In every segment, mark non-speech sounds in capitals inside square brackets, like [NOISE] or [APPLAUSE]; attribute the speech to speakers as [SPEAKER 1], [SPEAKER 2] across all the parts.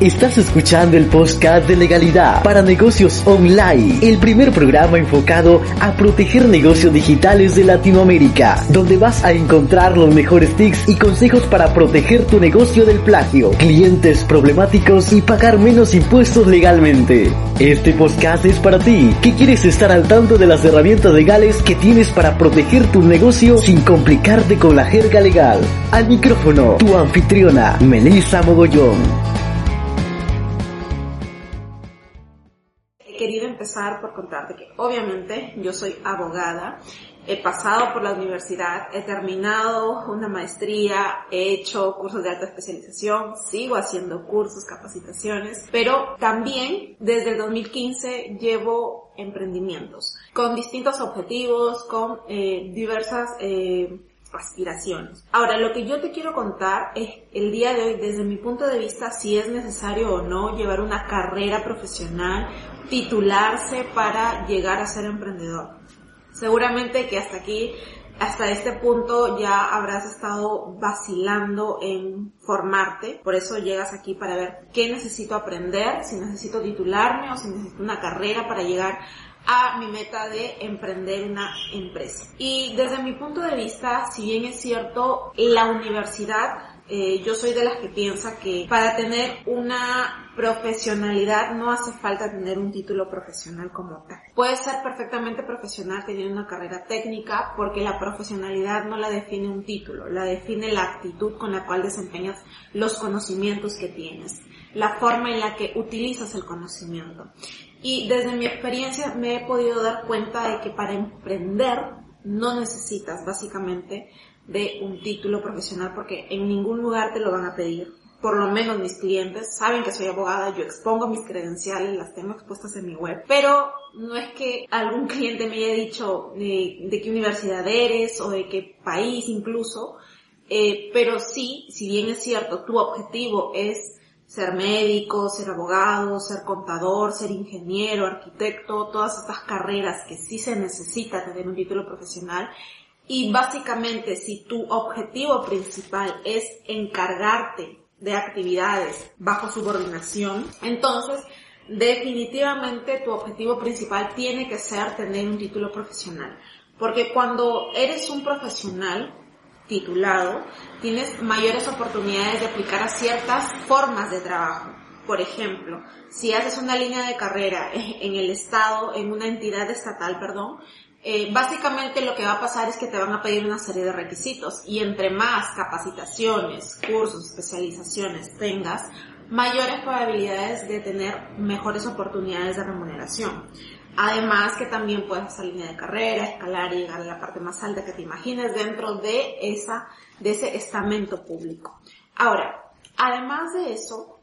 [SPEAKER 1] Estás escuchando el podcast de legalidad para negocios online, el primer programa enfocado a proteger negocios digitales de Latinoamérica, donde vas a encontrar los mejores tips y consejos para proteger tu negocio del plagio, clientes problemáticos y pagar menos impuestos legalmente. Este podcast es para ti, que quieres estar al tanto de las herramientas legales que tienes para proteger tu negocio sin complicarte con la jerga legal. Al micrófono, tu anfitriona, Melissa Mogollón.
[SPEAKER 2] Empezar por contarte que obviamente yo soy abogada, he pasado por la universidad, he terminado una maestría, he hecho cursos de alta especialización, sigo haciendo cursos, capacitaciones, pero también desde el 2015 llevo emprendimientos con distintos objetivos, con eh, diversas eh, aspiraciones. Ahora, lo que yo te quiero contar es el día de hoy, desde mi punto de vista, si es necesario o no llevar una carrera profesional, titularse para llegar a ser emprendedor. Seguramente que hasta aquí, hasta este punto ya habrás estado vacilando en formarte, por eso llegas aquí para ver qué necesito aprender, si necesito titularme o si necesito una carrera para llegar a mi meta de emprender una empresa. Y desde mi punto de vista, si bien es cierto, la universidad eh, yo soy de las que piensa que para tener una profesionalidad no hace falta tener un título profesional como tal. Puedes ser perfectamente profesional teniendo una carrera técnica porque la profesionalidad no la define un título, la define la actitud con la cual desempeñas los conocimientos que tienes, la forma en la que utilizas el conocimiento. Y desde mi experiencia me he podido dar cuenta de que para emprender no necesitas básicamente de un título profesional porque en ningún lugar te lo van a pedir. Por lo menos mis clientes saben que soy abogada, yo expongo mis credenciales, las tengo expuestas en mi web, pero no es que algún cliente me haya dicho de, qué universidad eres o de qué país incluso, eh, pero sí, si bien es cierto, tu objetivo es ser médico, ser abogado, ser contador, ser ingeniero, arquitecto, todas estas carreras que sí se necesita tener un título profesional. Y básicamente si tu objetivo principal es encargarte de actividades bajo subordinación, entonces definitivamente tu objetivo principal tiene que ser tener un título profesional. Porque cuando eres un profesional, titulado, tienes mayores oportunidades de aplicar a ciertas formas de trabajo. Por ejemplo, si haces una línea de carrera [LAUGHS] en el Estado, en una entidad estatal, perdón, eh, básicamente lo que va a pasar es que te van a pedir una serie de requisitos y entre más capacitaciones, cursos, especializaciones tengas, mayores probabilidades de tener mejores oportunidades de remuneración. Además que también puedes hacer línea de carrera, escalar y llegar a la parte más alta que te imagines dentro de esa, de ese estamento público. Ahora, además de eso,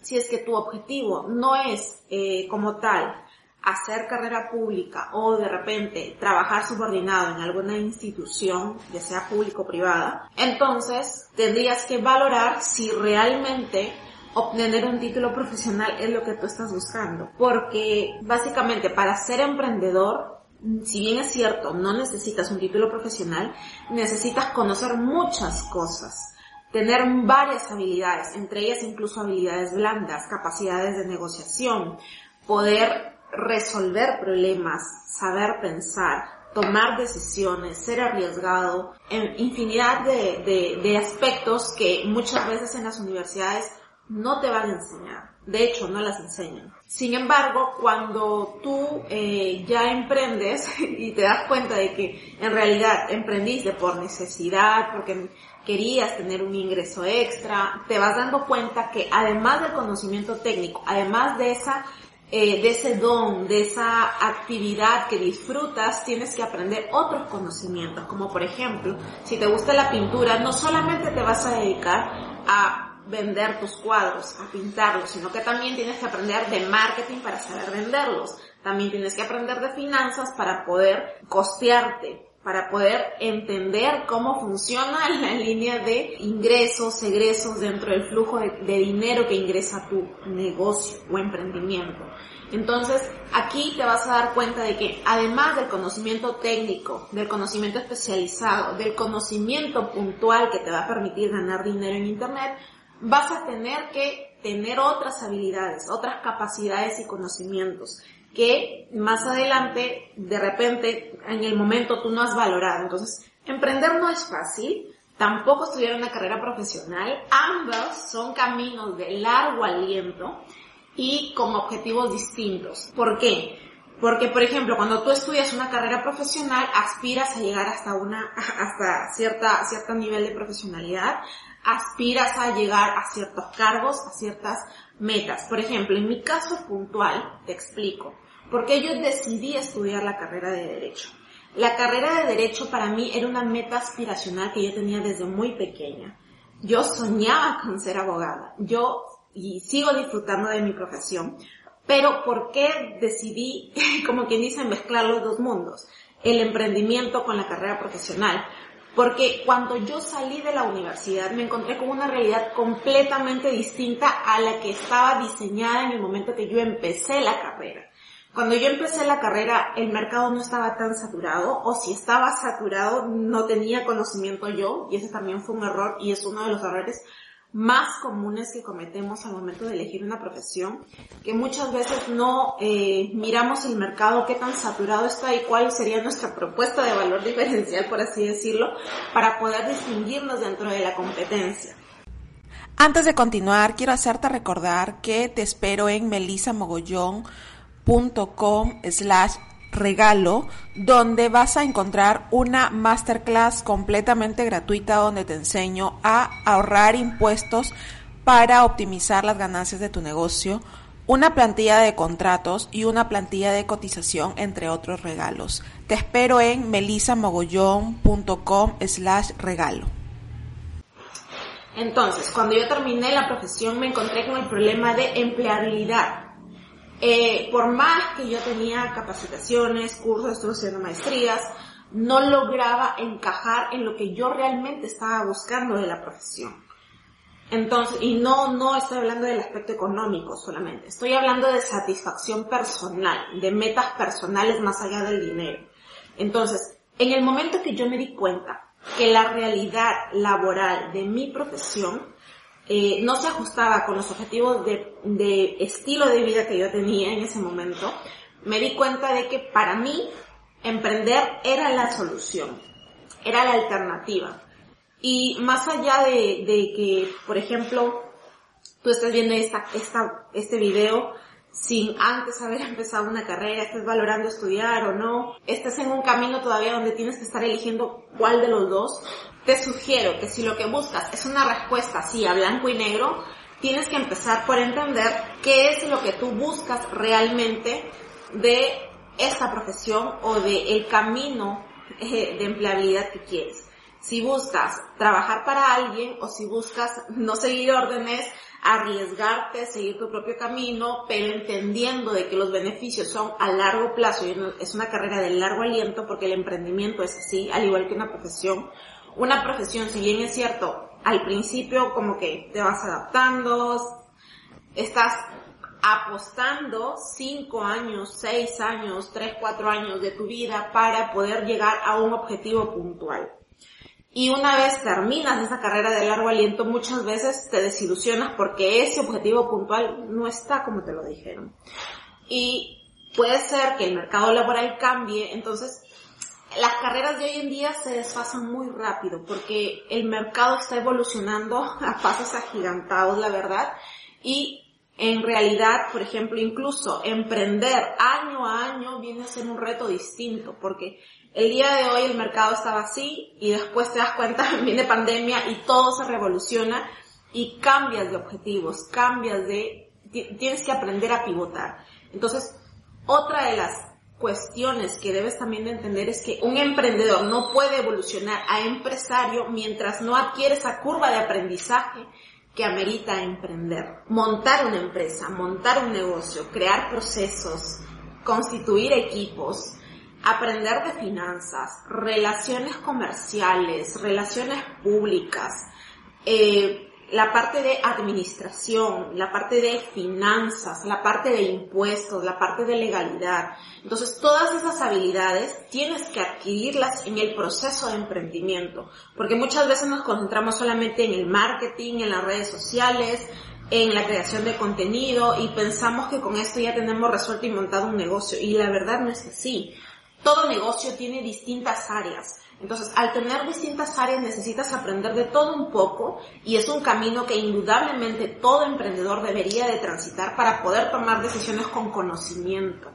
[SPEAKER 2] si es que tu objetivo no es eh, como tal hacer carrera pública o de repente trabajar subordinado en alguna institución, ya sea público o privada, entonces tendrías que valorar si realmente obtener un título profesional es lo que tú estás buscando. Porque básicamente para ser emprendedor, si bien es cierto, no necesitas un título profesional, necesitas conocer muchas cosas, tener varias habilidades, entre ellas incluso habilidades blandas, capacidades de negociación, poder resolver problemas, saber pensar, tomar decisiones, ser arriesgado, en infinidad de, de aspectos que muchas veces en las universidades no te van a enseñar. De hecho, no las enseñan. Sin embargo, cuando tú eh, ya emprendes [LAUGHS] y te das cuenta de que en realidad emprendiste por necesidad, porque querías tener un ingreso extra, te vas dando cuenta que además del conocimiento técnico, además de esa eh, de ese don, de esa actividad que disfrutas, tienes que aprender otros conocimientos, como por ejemplo, si te gusta la pintura, no solamente te vas a dedicar a vender tus cuadros, a pintarlos, sino que también tienes que aprender de marketing para saber venderlos. También tienes que aprender de finanzas para poder costearte, para poder entender cómo funciona [LAUGHS] la línea de ingresos, egresos dentro del flujo de, dinero que ingresa tu negocio o emprendimiento. Entonces, aquí te vas a dar cuenta de que además del conocimiento técnico, del conocimiento especializado, del conocimiento puntual que te va a permitir ganar dinero en Internet, vas a tener que tener otras habilidades, otras capacidades y conocimientos que más adelante, de repente, en el momento tú no has valorado. Entonces, emprender no es fácil, tampoco estudiar una carrera profesional, ambos son caminos de largo aliento y con objetivos distintos. ¿Por qué? Porque, por ejemplo, cuando tú estudias una carrera profesional, aspiras a llegar hasta una, [LAUGHS] hasta cierta, cierto nivel de profesionalidad, aspiras a llegar a ciertos cargos, a ciertas metas. Por ejemplo, en mi caso puntual, te explico, porque yo decidí estudiar la carrera de Derecho. La carrera de Derecho para mí era una meta aspiracional que yo tenía desde muy pequeña. Yo soñaba con ser abogada. Yo y sigo disfrutando de mi profesión. Pero ¿por qué decidí, [LAUGHS] como quien dice, mezclar los dos mundos? El emprendimiento con la carrera profesional. Porque cuando yo salí de la universidad me encontré con una realidad completamente distinta a la que estaba diseñada en el momento que yo empecé la carrera. Cuando yo empecé la carrera el mercado no estaba tan saturado o si estaba saturado no tenía conocimiento yo y ese también fue un error y es uno de los errores más comunes que cometemos al momento de elegir una profesión, que muchas veces no eh, miramos el mercado, qué tan saturado está y cuál sería nuestra propuesta de valor diferencial, por así decirlo, para poder distinguirnos dentro de la competencia.
[SPEAKER 3] Antes de continuar, quiero hacerte recordar que te espero en melisamogollón.com slash regalo donde vas a encontrar una masterclass completamente gratuita donde te enseño a ahorrar impuestos para optimizar las ganancias de tu negocio, una plantilla de contratos y una plantilla de cotización, entre otros regalos. Te espero en melisamogollón.com slash regalo.
[SPEAKER 2] Entonces, cuando yo terminé la profesión me encontré con el problema de empleabilidad eh, por más que yo tenía capacitaciones, cursos, estuve haciendo maestrías, no lograba encajar en lo que yo realmente estaba buscando de la profesión. Entonces, y no, no estoy hablando del aspecto económico solamente, estoy hablando de satisfacción personal, de metas personales más allá del dinero. Entonces, en el momento que yo me di cuenta que la realidad laboral de mi profesión eh, no se ajustaba con los objetivos de, estilo de vida que yo tenía en ese momento, me di cuenta de que para mí emprender era la solución, era la alternativa. Y más allá de, que, por ejemplo, tú estés viendo esta, esta, este video sin antes haber [LAUGHS] empezado una carrera, estés valorando estudiar o no, estés en un camino todavía donde tienes que estar eligiendo cuál de los dos, te sugiero que si lo que buscas es una respuesta así a blanco y negro, tienes que empezar por entender qué es lo que tú buscas realmente de esta profesión o de el camino eh, de empleabilidad que quieres. Si buscas trabajar para alguien o si buscas no seguir órdenes, arriesgarte, seguir tu propio camino, pero entendiendo de que los beneficios son a largo plazo y es una carrera de largo aliento porque el emprendimiento es así, al igual que una profesión, una profesión, si bien es cierto, al principio como que te vas adaptando, estás apostando cinco años, seis años, tres, cuatro años de tu vida para poder llegar a un objetivo puntual. Y una vez terminas esa carrera de largo aliento, muchas veces te desilusionas porque ese objetivo puntual no está como te lo dijeron. Y puede ser que el mercado laboral cambie, entonces las carreras de hoy en día se desfasan muy rápido porque el mercado está evolucionando [LAUGHS] a pasos agigantados, la verdad, y en realidad, por ejemplo, incluso emprender año a año viene a ser un reto distinto porque el día de hoy el mercado estaba así y después te das cuenta, [LAUGHS] viene pandemia y todo se revoluciona y cambias de objetivos, cambias de, tienes que aprender a pivotar. Entonces, otra de las cuestiones que debes también de entender es que un emprendedor no puede evolucionar a empresario mientras no adquiere esa curva de aprendizaje que amerita emprender. Montar una empresa, montar un negocio, crear procesos, constituir equipos, aprender de finanzas, relaciones comerciales, relaciones públicas, eh, la parte de administración, la parte de finanzas, la parte de impuestos, la parte de legalidad. Entonces, todas esas habilidades tienes que adquirirlas en el proceso de emprendimiento, porque muchas veces nos concentramos solamente en el marketing, en las redes sociales, en la creación de contenido y pensamos que con esto ya tenemos resuelto y montado un negocio y la verdad no es así. Todo negocio tiene distintas áreas. Entonces, al tener distintas áreas necesitas aprender de todo un poco y es un camino que indudablemente todo emprendedor debería de transitar para poder tomar decisiones con conocimiento.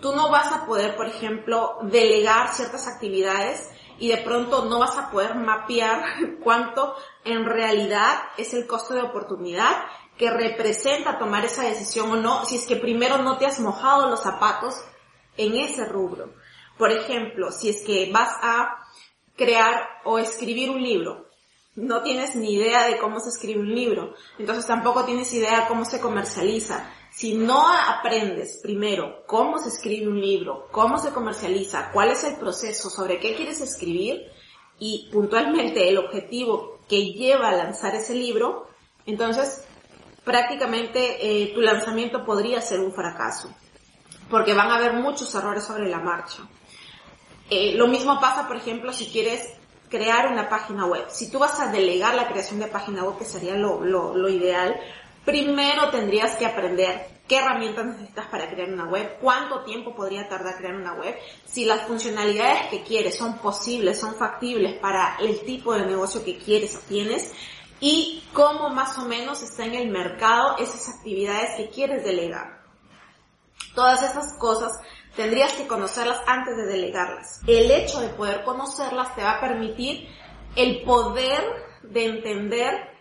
[SPEAKER 2] Tú no vas a poder, por ejemplo, delegar ciertas actividades y de pronto no vas a poder mapear [LAUGHS] cuánto en realidad es el costo de oportunidad que representa tomar esa decisión o no, si es que primero no te has mojado los zapatos en ese rubro. Por ejemplo, si es que vas a crear o escribir un libro, no tienes ni idea de cómo se escribe un libro, entonces tampoco tienes idea de cómo se comercializa. Si no aprendes primero cómo se escribe un libro, cómo se comercializa, cuál es el proceso, sobre qué quieres escribir y puntualmente el objetivo que lleva a lanzar ese libro, entonces prácticamente eh, tu lanzamiento podría ser un fracaso, porque van a haber muchos errores sobre la marcha. Eh, lo mismo pasa, por ejemplo, si quieres crear una página web. Si tú vas a delegar la creación de página web, que sería lo, ideal, primero tendrías que aprender qué herramientas necesitas para crear una web, cuánto tiempo podría tardar crear una web, si las funcionalidades que quieres son posibles, son factibles para el tipo de negocio que quieres o tienes, y cómo más o menos está en el mercado esas actividades que quieres delegar. Todas esas cosas tendrías que conocerlas antes de delegarlas. El hecho de poder conocerlas te va a permitir el poder de entender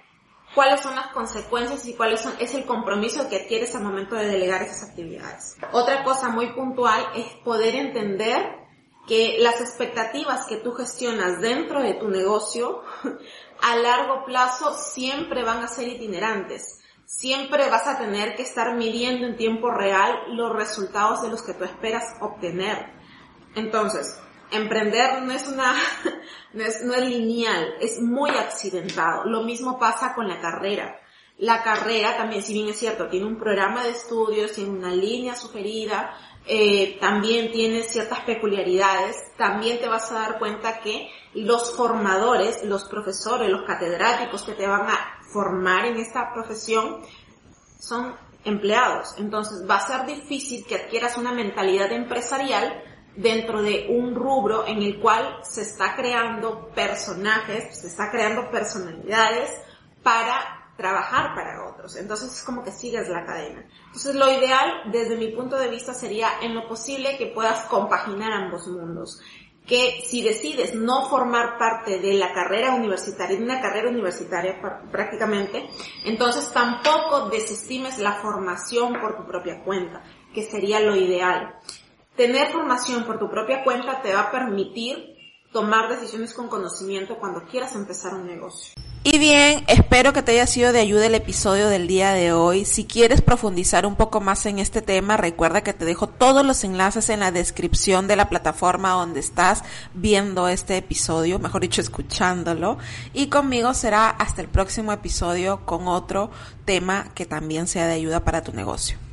[SPEAKER 2] cuáles son las consecuencias y cuáles son, es el compromiso que adquieres al momento de delegar esas actividades. Otra cosa muy puntual es poder entender que las expectativas que tú gestionas dentro de tu negocio [LAUGHS] a largo plazo siempre van a ser itinerantes. Siempre vas a tener que estar midiendo en tiempo real los resultados de los que tú esperas obtener. Entonces, emprender no es una, [LAUGHS] no es, no es lineal, es muy accidentado. Lo mismo pasa con la carrera. La carrera también, si bien es cierto, tiene un programa de estudios, tiene una línea sugerida, eh, también tiene ciertas peculiaridades, también te vas a dar cuenta que los formadores, los profesores, los catedráticos que te van a formar en esta profesión son empleados. Entonces va a ser difícil que adquieras una mentalidad empresarial dentro de un rubro en el cual se está creando personajes, se está creando personalidades para trabajar para otros. Entonces es como que sigues la cadena. Entonces lo ideal desde mi punto de vista sería en lo posible que puedas compaginar ambos mundos. Que si decides no formar parte de la carrera universitaria, de una carrera universitaria prácticamente, entonces tampoco desestimes la formación por tu propia cuenta, que sería lo ideal. Tener formación por tu propia cuenta te va a permitir tomar decisiones con conocimiento cuando quieras empezar un negocio.
[SPEAKER 3] Y bien, espero que te haya sido de ayuda el episodio del día de hoy. Si quieres profundizar un poco más en este tema, recuerda que te dejo todos los enlaces en la descripción de la plataforma donde estás viendo este episodio, mejor dicho, escuchándolo. Y conmigo será hasta el próximo episodio con otro tema que también sea de ayuda para tu negocio.